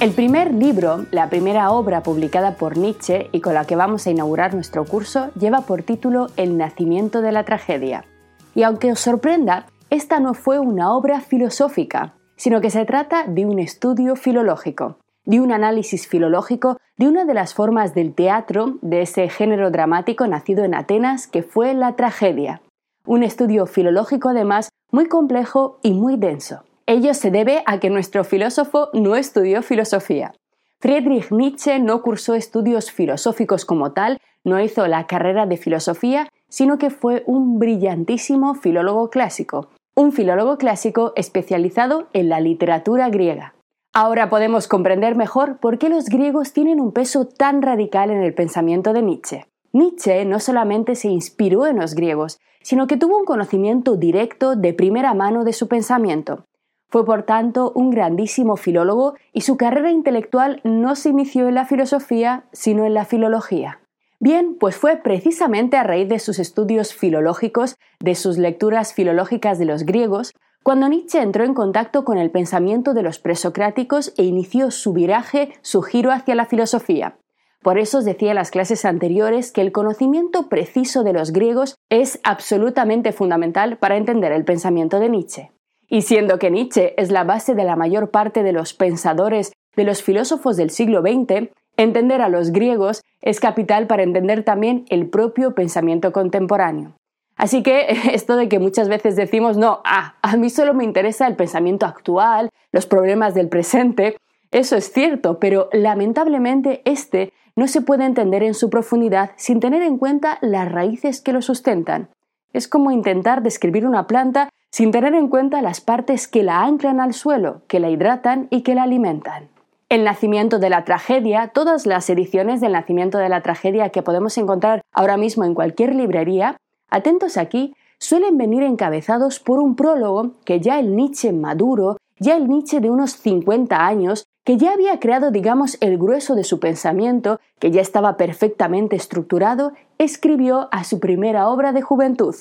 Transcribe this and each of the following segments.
El primer libro, la primera obra publicada por Nietzsche y con la que vamos a inaugurar nuestro curso, lleva por título El nacimiento de la tragedia. Y aunque os sorprenda, esta no fue una obra filosófica, sino que se trata de un estudio filológico, de un análisis filológico de una de las formas del teatro de ese género dramático nacido en Atenas que fue la tragedia. Un estudio filológico además muy complejo y muy denso. Ello se debe a que nuestro filósofo no estudió filosofía. Friedrich Nietzsche no cursó estudios filosóficos como tal, no hizo la carrera de filosofía, sino que fue un brillantísimo filólogo clásico, un filólogo clásico especializado en la literatura griega. Ahora podemos comprender mejor por qué los griegos tienen un peso tan radical en el pensamiento de Nietzsche. Nietzsche no solamente se inspiró en los griegos, sino que tuvo un conocimiento directo de primera mano de su pensamiento. Fue por tanto un grandísimo filólogo y su carrera intelectual no se inició en la filosofía, sino en la filología. Bien, pues fue precisamente a raíz de sus estudios filológicos, de sus lecturas filológicas de los griegos, cuando Nietzsche entró en contacto con el pensamiento de los presocráticos e inició su viraje, su giro hacia la filosofía. Por eso os decía en las clases anteriores que el conocimiento preciso de los griegos es absolutamente fundamental para entender el pensamiento de Nietzsche. Y siendo que Nietzsche es la base de la mayor parte de los pensadores, de los filósofos del siglo XX, entender a los griegos es capital para entender también el propio pensamiento contemporáneo. Así que esto de que muchas veces decimos, no, ah, a mí solo me interesa el pensamiento actual, los problemas del presente, eso es cierto, pero lamentablemente este no se puede entender en su profundidad sin tener en cuenta las raíces que lo sustentan. Es como intentar describir una planta sin tener en cuenta las partes que la anclan al suelo, que la hidratan y que la alimentan. El nacimiento de la tragedia, todas las ediciones del nacimiento de la tragedia que podemos encontrar ahora mismo en cualquier librería, atentos aquí, suelen venir encabezados por un prólogo que ya el Nietzsche maduro, ya el Nietzsche de unos 50 años, que ya había creado, digamos, el grueso de su pensamiento, que ya estaba perfectamente estructurado, escribió a su primera obra de juventud,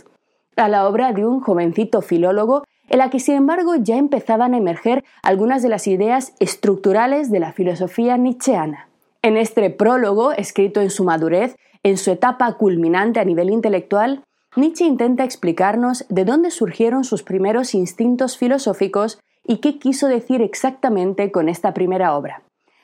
a la obra de un jovencito filólogo en la que sin embargo ya empezaban a emerger algunas de las ideas estructurales de la filosofía nietzscheana. En este prólogo, escrito en su madurez, en su etapa culminante a nivel intelectual, Nietzsche intenta explicarnos de dónde surgieron sus primeros instintos filosóficos y qué quiso decir exactamente con esta primera obra.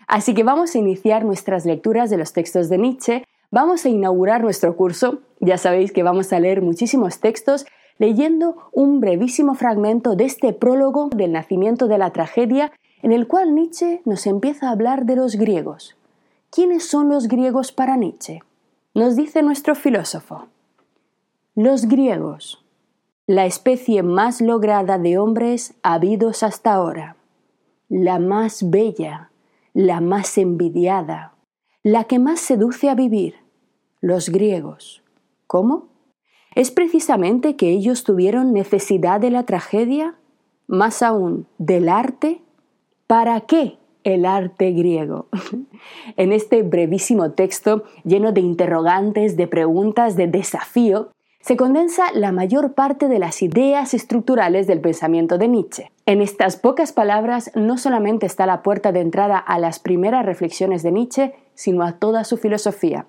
Así que vamos a iniciar nuestras lecturas de los textos de Nietzsche Vamos a inaugurar nuestro curso. Ya sabéis que vamos a leer muchísimos textos leyendo un brevísimo fragmento de este prólogo del nacimiento de la tragedia en el cual Nietzsche nos empieza a hablar de los griegos. ¿Quiénes son los griegos para Nietzsche? Nos dice nuestro filósofo. Los griegos, la especie más lograda de hombres habidos hasta ahora, la más bella, la más envidiada, la que más seduce a vivir, los griegos. ¿Cómo? ¿Es precisamente que ellos tuvieron necesidad de la tragedia? Más aún, del arte. ¿Para qué el arte griego? en este brevísimo texto, lleno de interrogantes, de preguntas, de desafío, se condensa la mayor parte de las ideas estructurales del pensamiento de Nietzsche. En estas pocas palabras no solamente está la puerta de entrada a las primeras reflexiones de Nietzsche, sino a toda su filosofía.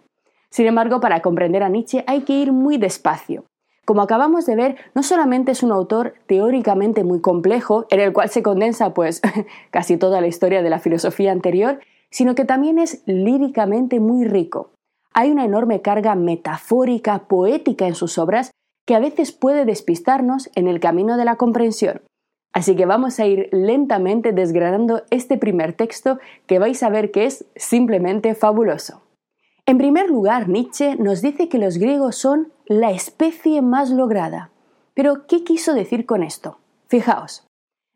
Sin embargo, para comprender a Nietzsche hay que ir muy despacio. Como acabamos de ver, no solamente es un autor teóricamente muy complejo, en el cual se condensa pues casi toda la historia de la filosofía anterior, sino que también es líricamente muy rico hay una enorme carga metafórica, poética en sus obras que a veces puede despistarnos en el camino de la comprensión. Así que vamos a ir lentamente desgranando este primer texto que vais a ver que es simplemente fabuloso. En primer lugar, Nietzsche nos dice que los griegos son la especie más lograda. Pero, ¿qué quiso decir con esto? Fijaos,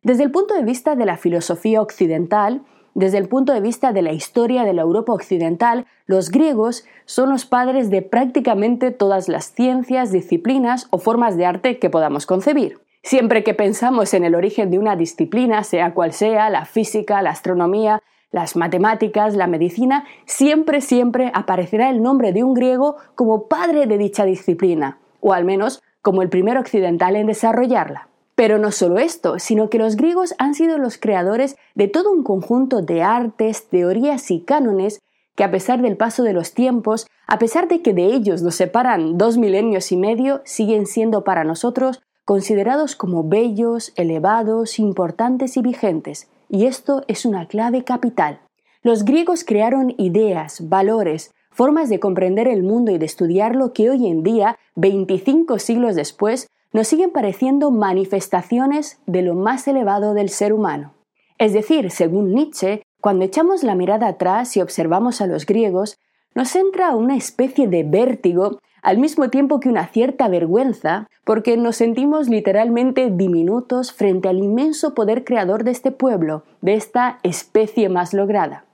desde el punto de vista de la filosofía occidental, desde el punto de vista de la historia de la Europa occidental, los griegos son los padres de prácticamente todas las ciencias, disciplinas o formas de arte que podamos concebir. Siempre que pensamos en el origen de una disciplina, sea cual sea, la física, la astronomía, las matemáticas, la medicina, siempre, siempre aparecerá el nombre de un griego como padre de dicha disciplina, o al menos como el primer occidental en desarrollarla. Pero no solo esto, sino que los griegos han sido los creadores de todo un conjunto de artes, teorías y cánones que a pesar del paso de los tiempos, a pesar de que de ellos nos separan dos milenios y medio, siguen siendo para nosotros considerados como bellos, elevados, importantes y vigentes. Y esto es una clave capital. Los griegos crearon ideas, valores, formas de comprender el mundo y de estudiarlo que hoy en día, 25 siglos después, nos siguen pareciendo manifestaciones de lo más elevado del ser humano. Es decir, según Nietzsche, cuando echamos la mirada atrás y observamos a los griegos, nos entra una especie de vértigo al mismo tiempo que una cierta vergüenza, porque nos sentimos literalmente diminutos frente al inmenso poder creador de este pueblo, de esta especie más lograda.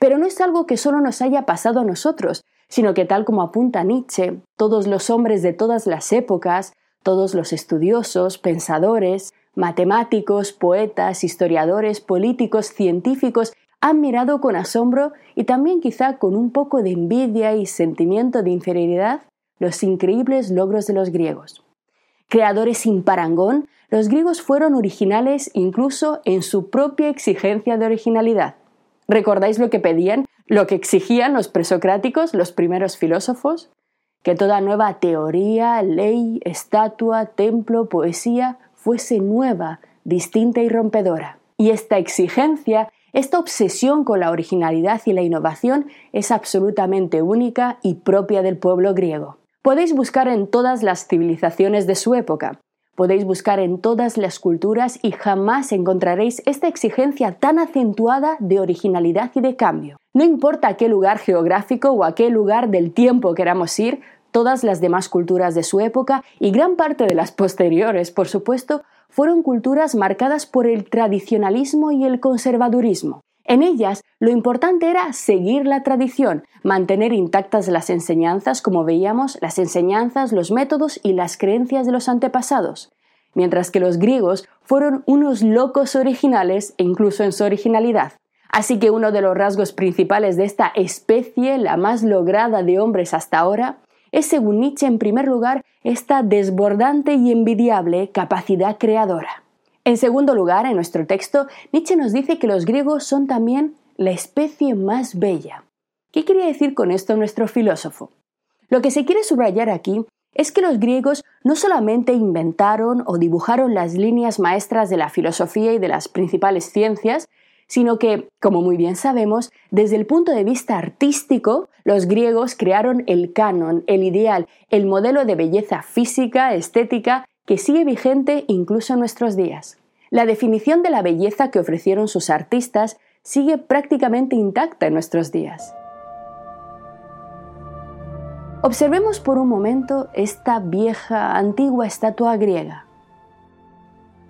Pero no es algo que solo nos haya pasado a nosotros, sino que tal como apunta Nietzsche, todos los hombres de todas las épocas, todos los estudiosos, pensadores, matemáticos, poetas, historiadores, políticos, científicos han mirado con asombro y también quizá con un poco de envidia y sentimiento de inferioridad los increíbles logros de los griegos. Creadores sin parangón, los griegos fueron originales incluso en su propia exigencia de originalidad. ¿Recordáis lo que pedían, lo que exigían los presocráticos, los primeros filósofos? Que toda nueva teoría, ley, estatua, templo, poesía fuese nueva, distinta y rompedora. Y esta exigencia esta obsesión con la originalidad y la innovación es absolutamente única y propia del pueblo griego. Podéis buscar en todas las civilizaciones de su época, podéis buscar en todas las culturas y jamás encontraréis esta exigencia tan acentuada de originalidad y de cambio. No importa a qué lugar geográfico o a qué lugar del tiempo queramos ir, todas las demás culturas de su época y gran parte de las posteriores, por supuesto, fueron culturas marcadas por el tradicionalismo y el conservadurismo. En ellas lo importante era seguir la tradición, mantener intactas las enseñanzas, como veíamos, las enseñanzas, los métodos y las creencias de los antepasados, mientras que los griegos fueron unos locos originales e incluso en su originalidad. Así que uno de los rasgos principales de esta especie, la más lograda de hombres hasta ahora, es, según Nietzsche, en primer lugar, esta desbordante y envidiable capacidad creadora. En segundo lugar, en nuestro texto, Nietzsche nos dice que los griegos son también la especie más bella. ¿Qué quiere decir con esto nuestro filósofo? Lo que se quiere subrayar aquí es que los griegos no solamente inventaron o dibujaron las líneas maestras de la filosofía y de las principales ciencias, sino que, como muy bien sabemos, desde el punto de vista artístico, los griegos crearon el canon, el ideal, el modelo de belleza física, estética, que sigue vigente incluso en nuestros días. La definición de la belleza que ofrecieron sus artistas sigue prácticamente intacta en nuestros días. Observemos por un momento esta vieja, antigua estatua griega.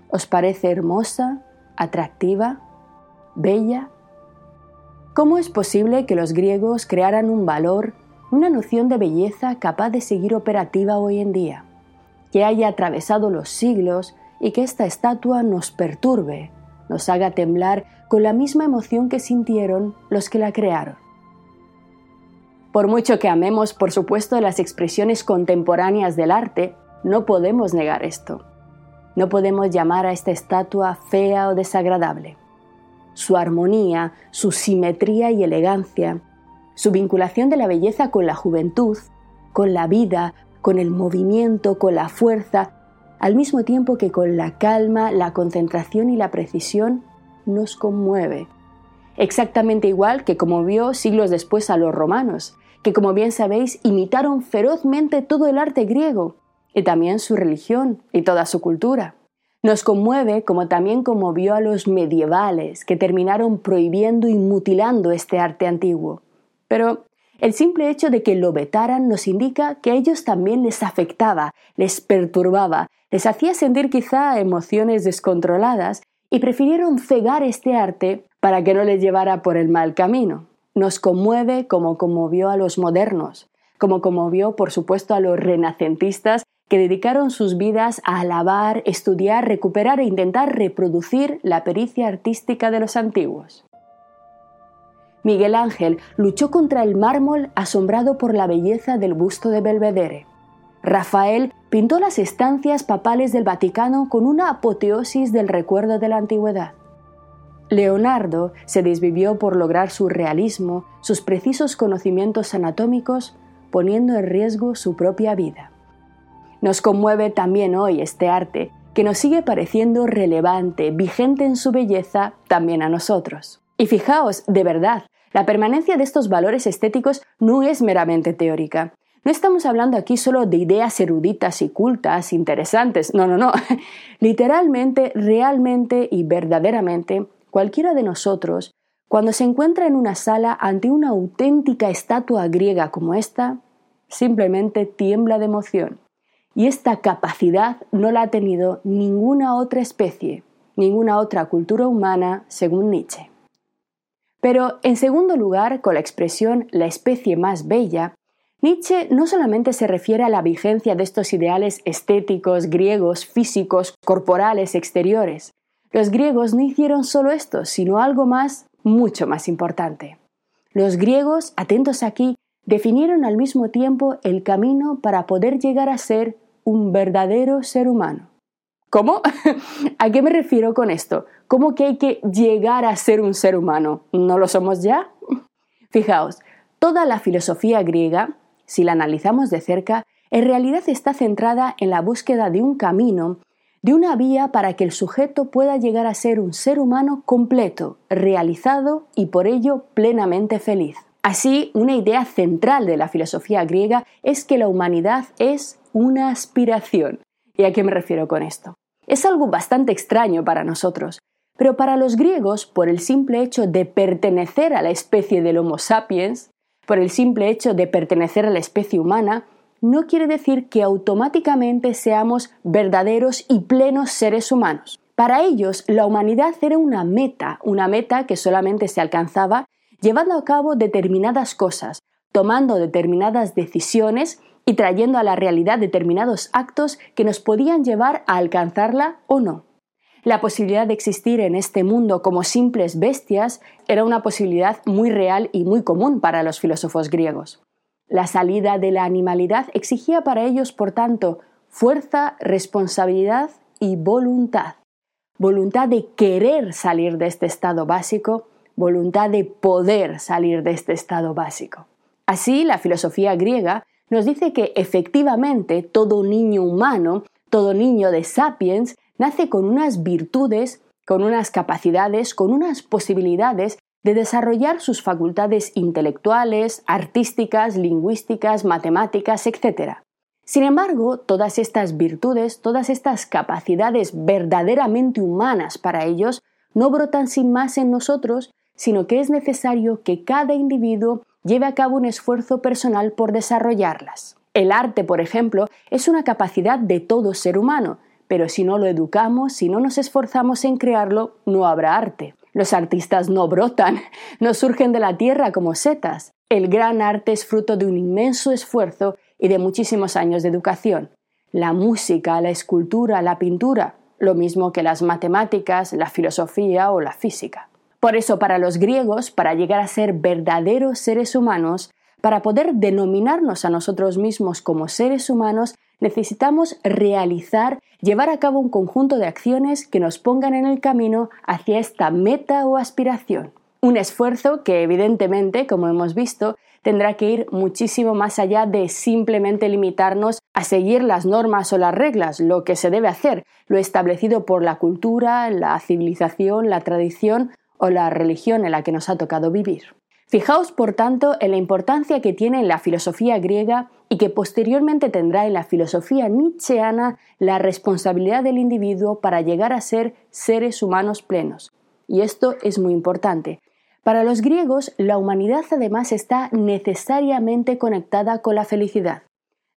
¿Os parece hermosa, atractiva? Bella? ¿Cómo es posible que los griegos crearan un valor, una noción de belleza capaz de seguir operativa hoy en día, que haya atravesado los siglos y que esta estatua nos perturbe, nos haga temblar con la misma emoción que sintieron los que la crearon? Por mucho que amemos, por supuesto, las expresiones contemporáneas del arte, no podemos negar esto. No podemos llamar a esta estatua fea o desagradable su armonía, su simetría y elegancia, su vinculación de la belleza con la juventud, con la vida, con el movimiento, con la fuerza, al mismo tiempo que con la calma, la concentración y la precisión, nos conmueve. Exactamente igual que como vio siglos después a los romanos, que como bien sabéis imitaron ferozmente todo el arte griego, y también su religión y toda su cultura. Nos conmueve como también conmovió a los medievales, que terminaron prohibiendo y mutilando este arte antiguo. Pero el simple hecho de que lo vetaran nos indica que a ellos también les afectaba, les perturbaba, les hacía sentir quizá emociones descontroladas y prefirieron cegar este arte para que no les llevara por el mal camino. Nos conmueve como conmovió a los modernos, como conmovió por supuesto a los renacentistas que dedicaron sus vidas a alabar, estudiar, recuperar e intentar reproducir la pericia artística de los antiguos. Miguel Ángel luchó contra el mármol asombrado por la belleza del busto de Belvedere. Rafael pintó las estancias papales del Vaticano con una apoteosis del recuerdo de la antigüedad. Leonardo se desvivió por lograr su realismo, sus precisos conocimientos anatómicos, poniendo en riesgo su propia vida. Nos conmueve también hoy este arte, que nos sigue pareciendo relevante, vigente en su belleza, también a nosotros. Y fijaos, de verdad, la permanencia de estos valores estéticos no es meramente teórica. No estamos hablando aquí solo de ideas eruditas y cultas, interesantes, no, no, no. Literalmente, realmente y verdaderamente, cualquiera de nosotros, cuando se encuentra en una sala ante una auténtica estatua griega como esta, simplemente tiembla de emoción. Y esta capacidad no la ha tenido ninguna otra especie, ninguna otra cultura humana, según Nietzsche. Pero, en segundo lugar, con la expresión la especie más bella, Nietzsche no solamente se refiere a la vigencia de estos ideales estéticos, griegos, físicos, corporales, exteriores. Los griegos no hicieron solo esto, sino algo más, mucho más importante. Los griegos, atentos aquí, definieron al mismo tiempo el camino para poder llegar a ser un verdadero ser humano. ¿Cómo? ¿A qué me refiero con esto? ¿Cómo que hay que llegar a ser un ser humano? ¿No lo somos ya? Fijaos, toda la filosofía griega, si la analizamos de cerca, en realidad está centrada en la búsqueda de un camino, de una vía para que el sujeto pueda llegar a ser un ser humano completo, realizado y por ello plenamente feliz. Así, una idea central de la filosofía griega es que la humanidad es una aspiración. ¿Y a qué me refiero con esto? Es algo bastante extraño para nosotros, pero para los griegos, por el simple hecho de pertenecer a la especie del Homo sapiens, por el simple hecho de pertenecer a la especie humana, no quiere decir que automáticamente seamos verdaderos y plenos seres humanos. Para ellos, la humanidad era una meta, una meta que solamente se alcanzaba llevando a cabo determinadas cosas, tomando determinadas decisiones y trayendo a la realidad determinados actos que nos podían llevar a alcanzarla o no. La posibilidad de existir en este mundo como simples bestias era una posibilidad muy real y muy común para los filósofos griegos. La salida de la animalidad exigía para ellos, por tanto, fuerza, responsabilidad y voluntad. Voluntad de querer salir de este estado básico, voluntad de poder salir de este estado básico. Así, la filosofía griega nos dice que efectivamente todo niño humano, todo niño de sapiens, nace con unas virtudes, con unas capacidades, con unas posibilidades de desarrollar sus facultades intelectuales, artísticas, lingüísticas, matemáticas, etc. Sin embargo, todas estas virtudes, todas estas capacidades verdaderamente humanas para ellos, no brotan sin más en nosotros, sino que es necesario que cada individuo lleve a cabo un esfuerzo personal por desarrollarlas. El arte, por ejemplo, es una capacidad de todo ser humano, pero si no lo educamos, si no nos esforzamos en crearlo, no habrá arte. Los artistas no brotan, no surgen de la tierra como setas. El gran arte es fruto de un inmenso esfuerzo y de muchísimos años de educación. La música, la escultura, la pintura, lo mismo que las matemáticas, la filosofía o la física. Por eso para los griegos, para llegar a ser verdaderos seres humanos, para poder denominarnos a nosotros mismos como seres humanos, necesitamos realizar, llevar a cabo un conjunto de acciones que nos pongan en el camino hacia esta meta o aspiración. Un esfuerzo que evidentemente, como hemos visto, tendrá que ir muchísimo más allá de simplemente limitarnos a seguir las normas o las reglas, lo que se debe hacer, lo establecido por la cultura, la civilización, la tradición o la religión en la que nos ha tocado vivir. Fijaos, por tanto, en la importancia que tiene en la filosofía griega y que posteriormente tendrá en la filosofía nietzscheana la responsabilidad del individuo para llegar a ser seres humanos plenos. Y esto es muy importante. Para los griegos, la humanidad además está necesariamente conectada con la felicidad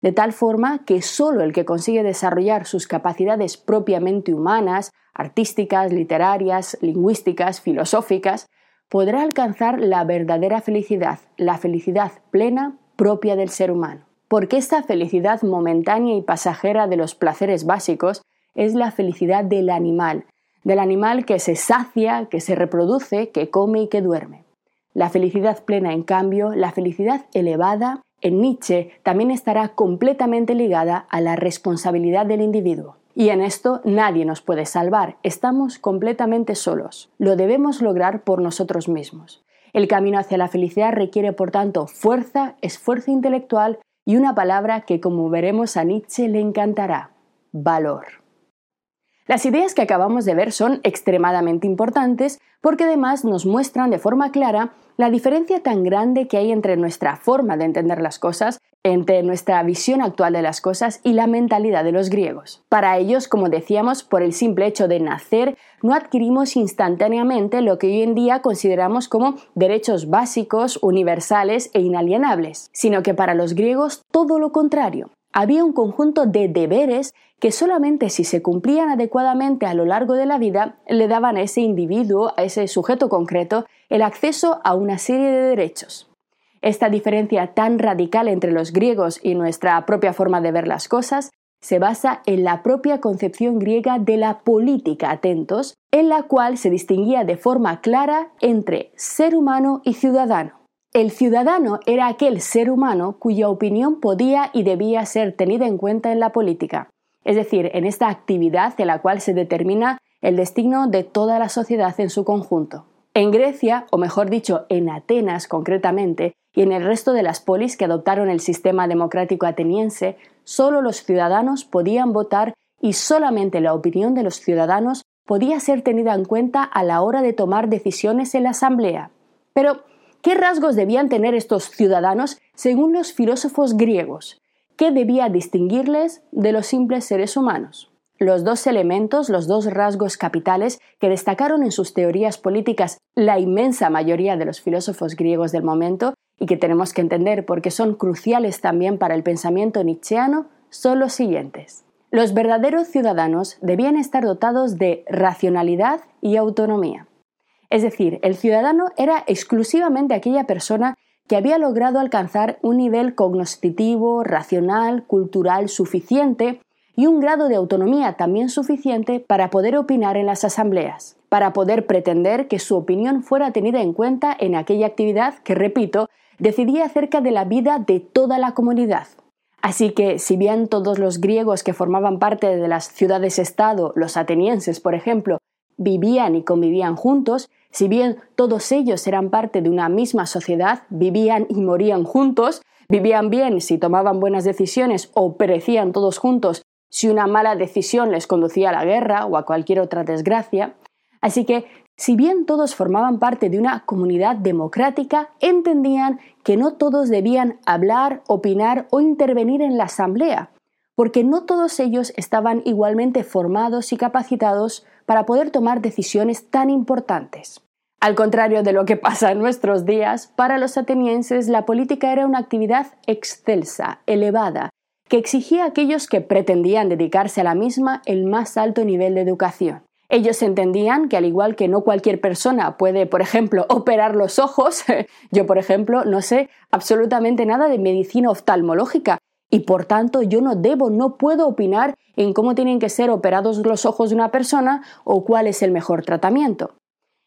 de tal forma que solo el que consigue desarrollar sus capacidades propiamente humanas, artísticas, literarias, lingüísticas, filosóficas, podrá alcanzar la verdadera felicidad, la felicidad plena propia del ser humano. Porque esta felicidad momentánea y pasajera de los placeres básicos es la felicidad del animal, del animal que se sacia, que se reproduce, que come y que duerme. La felicidad plena, en cambio, la felicidad elevada, en Nietzsche, también estará completamente ligada a la responsabilidad del individuo. Y en esto nadie nos puede salvar, estamos completamente solos. Lo debemos lograr por nosotros mismos. El camino hacia la felicidad requiere, por tanto, fuerza, esfuerzo intelectual y una palabra que, como veremos a Nietzsche, le encantará, valor. Las ideas que acabamos de ver son extremadamente importantes porque además nos muestran de forma clara la diferencia tan grande que hay entre nuestra forma de entender las cosas, entre nuestra visión actual de las cosas y la mentalidad de los griegos. Para ellos, como decíamos, por el simple hecho de nacer, no adquirimos instantáneamente lo que hoy en día consideramos como derechos básicos, universales e inalienables, sino que para los griegos todo lo contrario había un conjunto de deberes que solamente si se cumplían adecuadamente a lo largo de la vida le daban a ese individuo, a ese sujeto concreto, el acceso a una serie de derechos. Esta diferencia tan radical entre los griegos y nuestra propia forma de ver las cosas se basa en la propia concepción griega de la política, atentos, en la cual se distinguía de forma clara entre ser humano y ciudadano. El ciudadano era aquel ser humano cuya opinión podía y debía ser tenida en cuenta en la política, es decir, en esta actividad de la cual se determina el destino de toda la sociedad en su conjunto. En Grecia, o mejor dicho, en Atenas concretamente, y en el resto de las polis que adoptaron el sistema democrático ateniense, solo los ciudadanos podían votar y solamente la opinión de los ciudadanos podía ser tenida en cuenta a la hora de tomar decisiones en la asamblea. Pero, ¿Qué rasgos debían tener estos ciudadanos según los filósofos griegos? ¿Qué debía distinguirles de los simples seres humanos? Los dos elementos, los dos rasgos capitales que destacaron en sus teorías políticas la inmensa mayoría de los filósofos griegos del momento y que tenemos que entender porque son cruciales también para el pensamiento nietzscheano, son los siguientes. Los verdaderos ciudadanos debían estar dotados de racionalidad y autonomía. Es decir, el ciudadano era exclusivamente aquella persona que había logrado alcanzar un nivel cognoscitivo, racional, cultural suficiente y un grado de autonomía también suficiente para poder opinar en las asambleas, para poder pretender que su opinión fuera tenida en cuenta en aquella actividad que, repito, decidía acerca de la vida de toda la comunidad. Así que, si bien todos los griegos que formaban parte de las ciudades-estado, los atenienses, por ejemplo, vivían y convivían juntos, si bien todos ellos eran parte de una misma sociedad, vivían y morían juntos, vivían bien si tomaban buenas decisiones o perecían todos juntos si una mala decisión les conducía a la guerra o a cualquier otra desgracia. Así que, si bien todos formaban parte de una comunidad democrática, entendían que no todos debían hablar, opinar o intervenir en la asamblea, porque no todos ellos estaban igualmente formados y capacitados para poder tomar decisiones tan importantes. Al contrario de lo que pasa en nuestros días, para los atenienses la política era una actividad excelsa, elevada, que exigía a aquellos que pretendían dedicarse a la misma el más alto nivel de educación. Ellos entendían que al igual que no cualquier persona puede, por ejemplo, operar los ojos, yo, por ejemplo, no sé absolutamente nada de medicina oftalmológica, y por tanto yo no debo, no puedo opinar en cómo tienen que ser operados los ojos de una persona o cuál es el mejor tratamiento.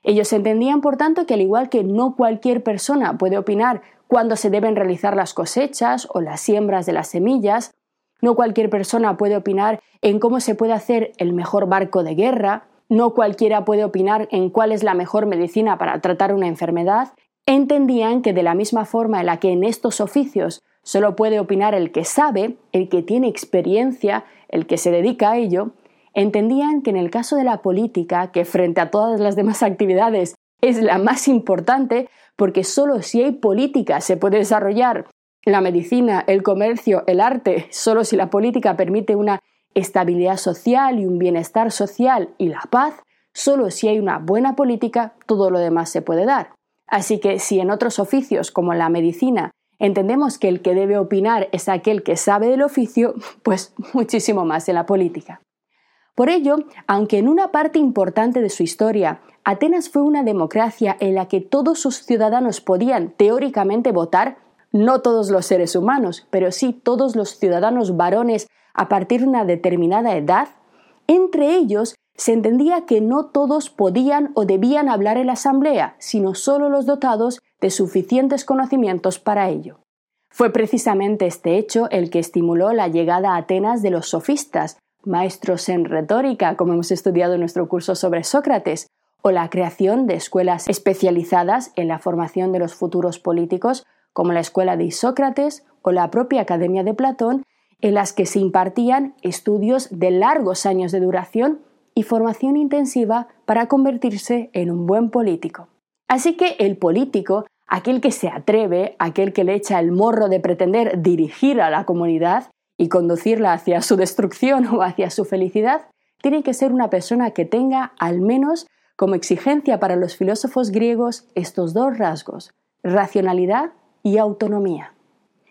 Ellos entendían, por tanto, que al igual que no cualquier persona puede opinar cuándo se deben realizar las cosechas o las siembras de las semillas, no cualquier persona puede opinar en cómo se puede hacer el mejor barco de guerra, no cualquiera puede opinar en cuál es la mejor medicina para tratar una enfermedad, entendían que de la misma forma en la que en estos oficios Solo puede opinar el que sabe, el que tiene experiencia, el que se dedica a ello. Entendían que en el caso de la política, que frente a todas las demás actividades es la más importante, porque solo si hay política se puede desarrollar la medicina, el comercio, el arte, solo si la política permite una estabilidad social y un bienestar social y la paz, solo si hay una buena política, todo lo demás se puede dar. Así que si en otros oficios como la medicina entendemos que el que debe opinar es aquel que sabe del oficio, pues muchísimo más en la política. Por ello, aunque en una parte importante de su historia Atenas fue una democracia en la que todos sus ciudadanos podían teóricamente votar, no todos los seres humanos, pero sí todos los ciudadanos varones a partir de una determinada edad, entre ellos se entendía que no todos podían o debían hablar en la asamblea, sino solo los dotados de suficientes conocimientos para ello. Fue precisamente este hecho el que estimuló la llegada a Atenas de los sofistas, maestros en retórica, como hemos estudiado en nuestro curso sobre Sócrates, o la creación de escuelas especializadas en la formación de los futuros políticos, como la escuela de Isócrates o la propia Academia de Platón, en las que se impartían estudios de largos años de duración y formación intensiva para convertirse en un buen político. Así que el político, aquel que se atreve, aquel que le echa el morro de pretender dirigir a la comunidad y conducirla hacia su destrucción o hacia su felicidad, tiene que ser una persona que tenga al menos como exigencia para los filósofos griegos estos dos rasgos, racionalidad y autonomía.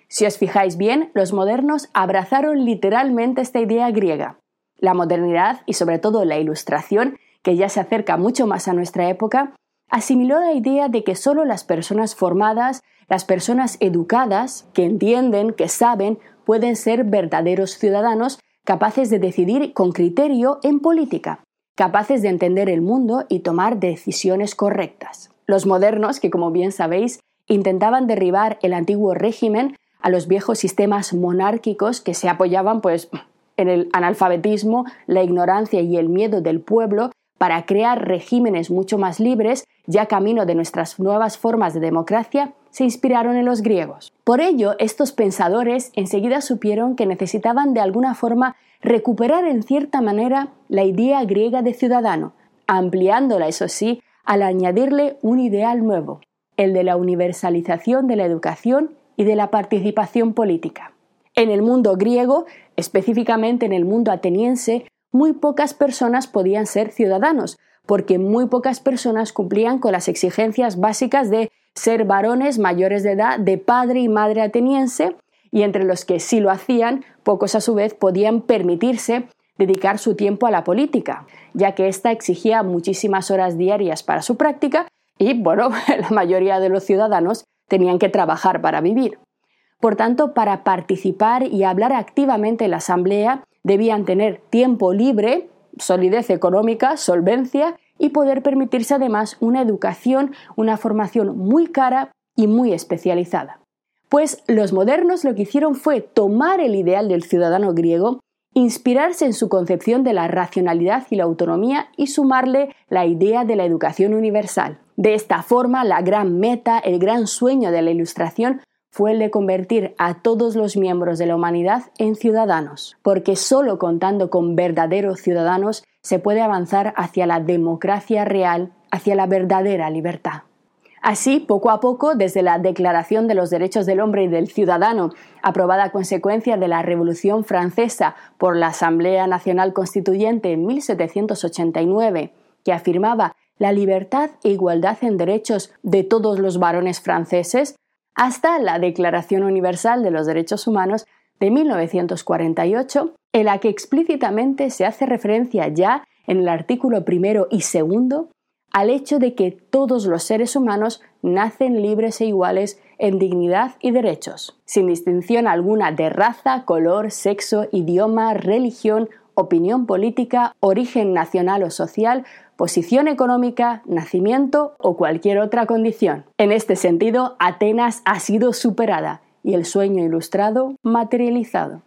Si os fijáis bien, los modernos abrazaron literalmente esta idea griega. La modernidad y sobre todo la ilustración, que ya se acerca mucho más a nuestra época, asimiló la idea de que solo las personas formadas, las personas educadas, que entienden, que saben, pueden ser verdaderos ciudadanos capaces de decidir con criterio en política capaces de entender el mundo y tomar decisiones correctas. Los modernos, que como bien sabéis, intentaban derribar el antiguo régimen a los viejos sistemas monárquicos que se apoyaban pues en el analfabetismo, la ignorancia y el miedo del pueblo para crear regímenes mucho más libres, ya camino de nuestras nuevas formas de democracia, se inspiraron en los griegos. Por ello, estos pensadores enseguida supieron que necesitaban de alguna forma recuperar en cierta manera la idea griega de ciudadano, ampliándola, eso sí, al añadirle un ideal nuevo, el de la universalización de la educación y de la participación política. En el mundo griego, específicamente en el mundo ateniense, muy pocas personas podían ser ciudadanos, porque muy pocas personas cumplían con las exigencias básicas de ser varones mayores de edad, de padre y madre ateniense, y entre los que sí lo hacían, pocos a su vez podían permitirse dedicar su tiempo a la política, ya que ésta exigía muchísimas horas diarias para su práctica y, bueno, la mayoría de los ciudadanos tenían que trabajar para vivir. Por tanto, para participar y hablar activamente en la Asamblea, debían tener tiempo libre, solidez económica, solvencia y poder permitirse además una educación, una formación muy cara y muy especializada. Pues los modernos lo que hicieron fue tomar el ideal del ciudadano griego, inspirarse en su concepción de la racionalidad y la autonomía y sumarle la idea de la educación universal. De esta forma, la gran meta, el gran sueño de la Ilustración fue el de convertir a todos los miembros de la humanidad en ciudadanos, porque solo contando con verdaderos ciudadanos se puede avanzar hacia la democracia real, hacia la verdadera libertad. Así, poco a poco, desde la Declaración de los Derechos del Hombre y del Ciudadano, aprobada a consecuencia de la Revolución Francesa por la Asamblea Nacional Constituyente en 1789, que afirmaba la libertad e igualdad en derechos de todos los varones franceses, hasta la Declaración Universal de los Derechos Humanos de 1948, en la que explícitamente se hace referencia ya en el artículo primero y segundo al hecho de que todos los seres humanos nacen libres e iguales en dignidad y derechos, sin distinción alguna de raza, color, sexo, idioma, religión, opinión política, origen nacional o social, posición económica, nacimiento o cualquier otra condición. En este sentido, Atenas ha sido superada y el sueño ilustrado materializado.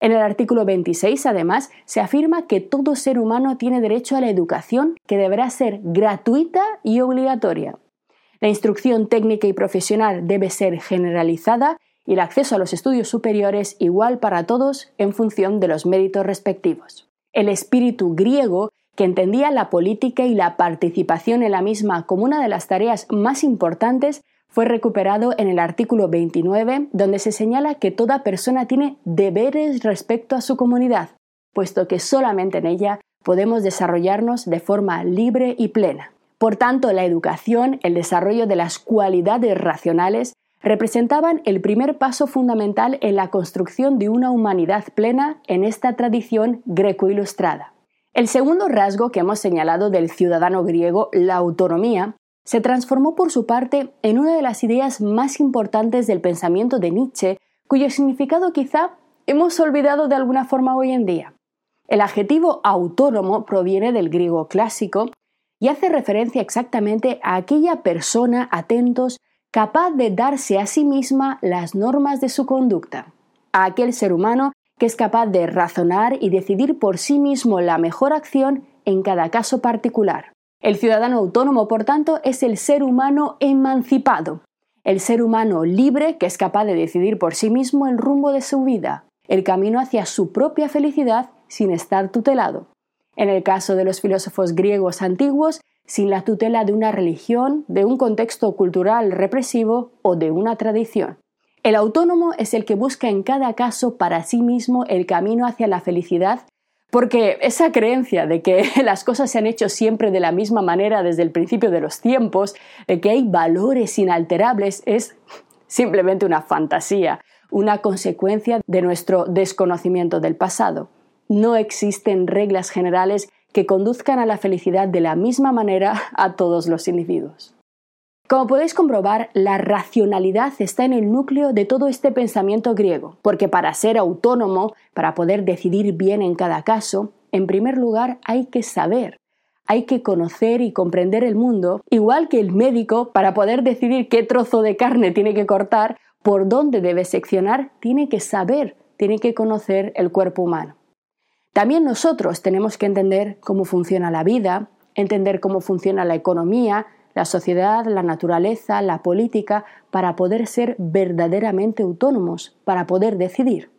En el artículo 26, además, se afirma que todo ser humano tiene derecho a la educación que deberá ser gratuita y obligatoria. La instrucción técnica y profesional debe ser generalizada y el acceso a los estudios superiores igual para todos en función de los méritos respectivos. El espíritu griego que entendía la política y la participación en la misma como una de las tareas más importantes, fue recuperado en el artículo 29, donde se señala que toda persona tiene deberes respecto a su comunidad, puesto que solamente en ella podemos desarrollarnos de forma libre y plena. Por tanto, la educación, el desarrollo de las cualidades racionales, representaban el primer paso fundamental en la construcción de una humanidad plena en esta tradición greco-ilustrada. El segundo rasgo que hemos señalado del ciudadano griego, la autonomía, se transformó por su parte en una de las ideas más importantes del pensamiento de Nietzsche, cuyo significado quizá hemos olvidado de alguna forma hoy en día. El adjetivo autónomo proviene del griego clásico y hace referencia exactamente a aquella persona atentos capaz de darse a sí misma las normas de su conducta, a aquel ser humano que es capaz de razonar y decidir por sí mismo la mejor acción en cada caso particular. El ciudadano autónomo, por tanto, es el ser humano emancipado, el ser humano libre que es capaz de decidir por sí mismo el rumbo de su vida, el camino hacia su propia felicidad sin estar tutelado. En el caso de los filósofos griegos antiguos, sin la tutela de una religión, de un contexto cultural represivo o de una tradición. El autónomo es el que busca en cada caso para sí mismo el camino hacia la felicidad, porque esa creencia de que las cosas se han hecho siempre de la misma manera desde el principio de los tiempos, de que hay valores inalterables, es simplemente una fantasía, una consecuencia de nuestro desconocimiento del pasado. No existen reglas generales que conduzcan a la felicidad de la misma manera a todos los individuos. Como podéis comprobar, la racionalidad está en el núcleo de todo este pensamiento griego, porque para ser autónomo, para poder decidir bien en cada caso, en primer lugar hay que saber, hay que conocer y comprender el mundo, igual que el médico, para poder decidir qué trozo de carne tiene que cortar, por dónde debe seccionar, tiene que saber, tiene que conocer el cuerpo humano. También nosotros tenemos que entender cómo funciona la vida, entender cómo funciona la economía, la sociedad, la naturaleza, la política, para poder ser verdaderamente autónomos, para poder decidir.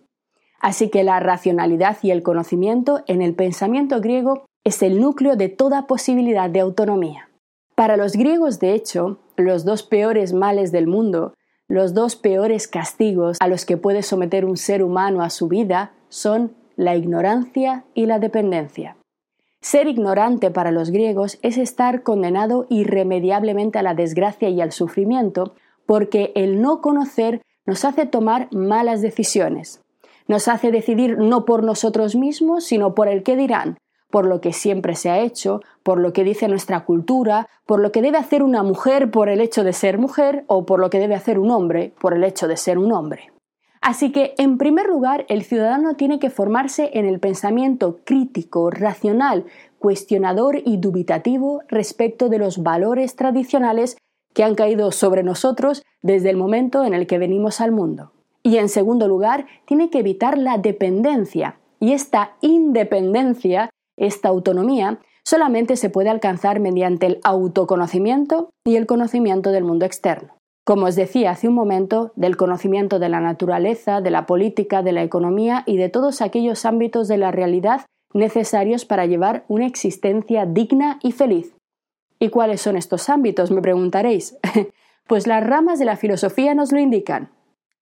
Así que la racionalidad y el conocimiento en el pensamiento griego es el núcleo de toda posibilidad de autonomía. Para los griegos, de hecho, los dos peores males del mundo, los dos peores castigos a los que puede someter un ser humano a su vida son la ignorancia y la dependencia. Ser ignorante para los griegos es estar condenado irremediablemente a la desgracia y al sufrimiento, porque el no conocer nos hace tomar malas decisiones. Nos hace decidir no por nosotros mismos, sino por el que dirán, por lo que siempre se ha hecho, por lo que dice nuestra cultura, por lo que debe hacer una mujer por el hecho de ser mujer o por lo que debe hacer un hombre por el hecho de ser un hombre. Así que, en primer lugar, el ciudadano tiene que formarse en el pensamiento crítico, racional, cuestionador y dubitativo respecto de los valores tradicionales que han caído sobre nosotros desde el momento en el que venimos al mundo. Y en segundo lugar, tiene que evitar la dependencia. Y esta independencia, esta autonomía, solamente se puede alcanzar mediante el autoconocimiento y el conocimiento del mundo externo como os decía hace un momento, del conocimiento de la naturaleza, de la política, de la economía y de todos aquellos ámbitos de la realidad necesarios para llevar una existencia digna y feliz. ¿Y cuáles son estos ámbitos? Me preguntaréis. pues las ramas de la filosofía nos lo indican.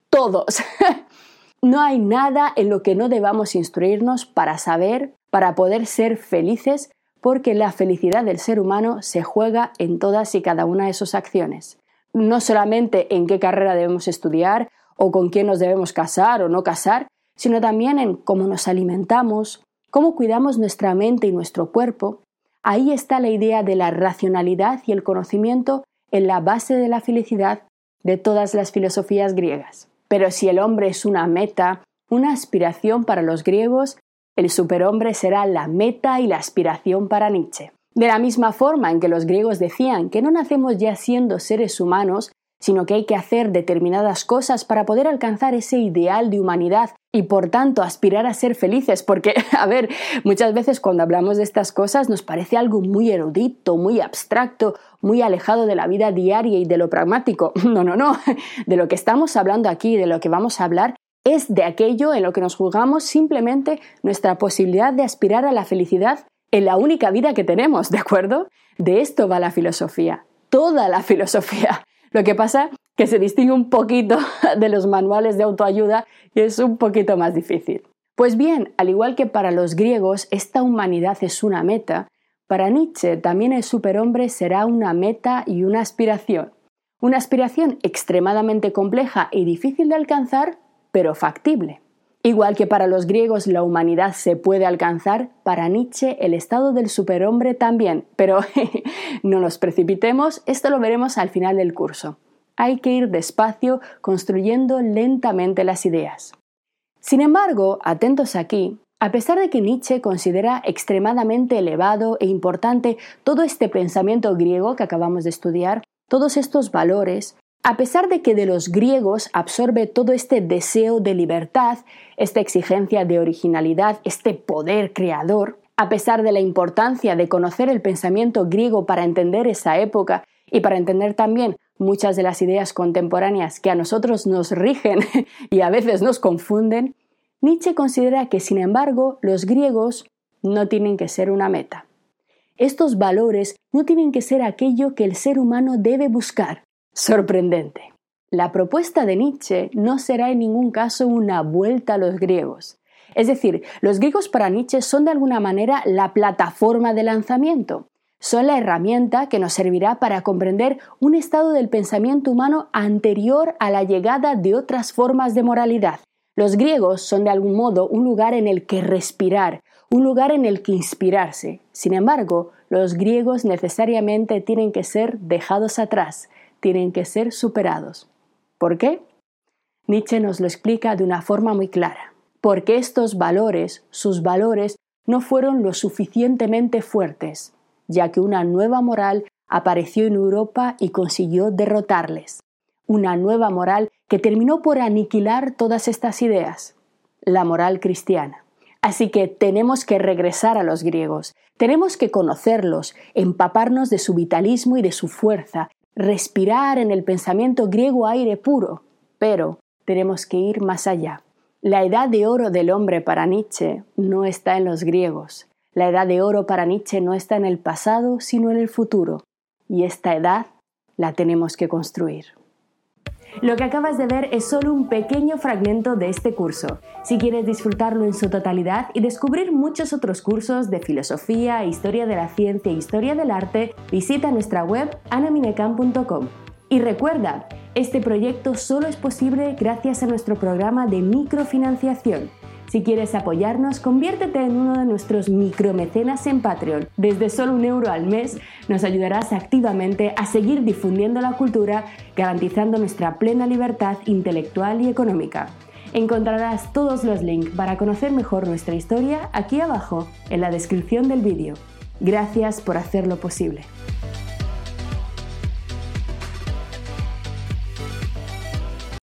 Todos. no hay nada en lo que no debamos instruirnos para saber, para poder ser felices, porque la felicidad del ser humano se juega en todas y cada una de sus acciones no solamente en qué carrera debemos estudiar o con quién nos debemos casar o no casar, sino también en cómo nos alimentamos, cómo cuidamos nuestra mente y nuestro cuerpo. Ahí está la idea de la racionalidad y el conocimiento en la base de la felicidad de todas las filosofías griegas. Pero si el hombre es una meta, una aspiración para los griegos, el superhombre será la meta y la aspiración para Nietzsche. De la misma forma en que los griegos decían que no nacemos ya siendo seres humanos, sino que hay que hacer determinadas cosas para poder alcanzar ese ideal de humanidad y por tanto aspirar a ser felices, porque, a ver, muchas veces cuando hablamos de estas cosas nos parece algo muy erudito, muy abstracto, muy alejado de la vida diaria y de lo pragmático. No, no, no, de lo que estamos hablando aquí, de lo que vamos a hablar, es de aquello en lo que nos juzgamos simplemente nuestra posibilidad de aspirar a la felicidad en la única vida que tenemos, ¿de acuerdo? De esto va la filosofía, toda la filosofía. Lo que pasa que se distingue un poquito de los manuales de autoayuda y es un poquito más difícil. Pues bien, al igual que para los griegos esta humanidad es una meta, para Nietzsche también el superhombre será una meta y una aspiración. Una aspiración extremadamente compleja y difícil de alcanzar, pero factible. Igual que para los griegos la humanidad se puede alcanzar, para Nietzsche el estado del superhombre también. Pero no nos precipitemos, esto lo veremos al final del curso. Hay que ir despacio, construyendo lentamente las ideas. Sin embargo, atentos aquí, a pesar de que Nietzsche considera extremadamente elevado e importante todo este pensamiento griego que acabamos de estudiar, todos estos valores, A pesar de que de los griegos absorbe todo este deseo de libertad, esta exigencia de originalidad, este poder creador, a pesar de la importancia de conocer el pensamiento griego para entender esa época y para entender también muchas de las ideas contemporáneas que a nosotros nos rigen y a veces nos confunden, Nietzsche considera que, sin embargo, los griegos no tienen que ser una meta. Estos valores no tienen que ser aquello que el ser humano debe buscar. Sorprendente. La propuesta de Nietzsche no será en ningún caso una vuelta a los griegos. Es decir, los griegos para Nietzsche son de alguna manera la plataforma de lanzamiento. Son la herramienta que nos servirá para comprender un estado del pensamiento humano anterior a la llegada de otras formas de moralidad. Los griegos son de algún modo un lugar en el que respirar, un lugar en el que inspirarse. Sin embargo, los griegos necesariamente tienen que ser dejados atrás, tienen que ser superados. ¿Por qué? Nietzsche nos lo explica de una forma muy clara. Porque estos valores, sus valores, no fueron lo suficientemente fuertes, ya que una nueva moral apareció en Europa y consiguió derrotarles una nueva moral que terminó por aniquilar todas estas ideas, la moral cristiana. Así que tenemos que regresar a los griegos, tenemos que conocerlos, empaparnos de su vitalismo y de su fuerza, respirar en el pensamiento griego aire puro, pero tenemos que ir más allá. La edad de oro del hombre para Nietzsche no está en los griegos. La edad de oro para Nietzsche no está en el pasado, sino en el futuro. Y esta edad la tenemos que construir. Lo que acabas de ver es solo un pequeño fragmento de este curso. Si quieres disfrutarlo en su totalidad y descubrir muchos otros cursos de filosofía, historia de la ciencia e historia del arte, visita nuestra web anaminecan.com. Y recuerda, este proyecto solo es posible gracias a nuestro programa de microfinanciación si quieres apoyarnos, conviértete en uno de nuestros micromecenas en Patreon. Desde solo un euro al mes nos ayudarás activamente a seguir difundiendo la cultura, garantizando nuestra plena libertad intelectual y económica. Encontrarás todos los links para conocer mejor nuestra historia aquí abajo en la descripción del vídeo. Gracias por hacerlo posible.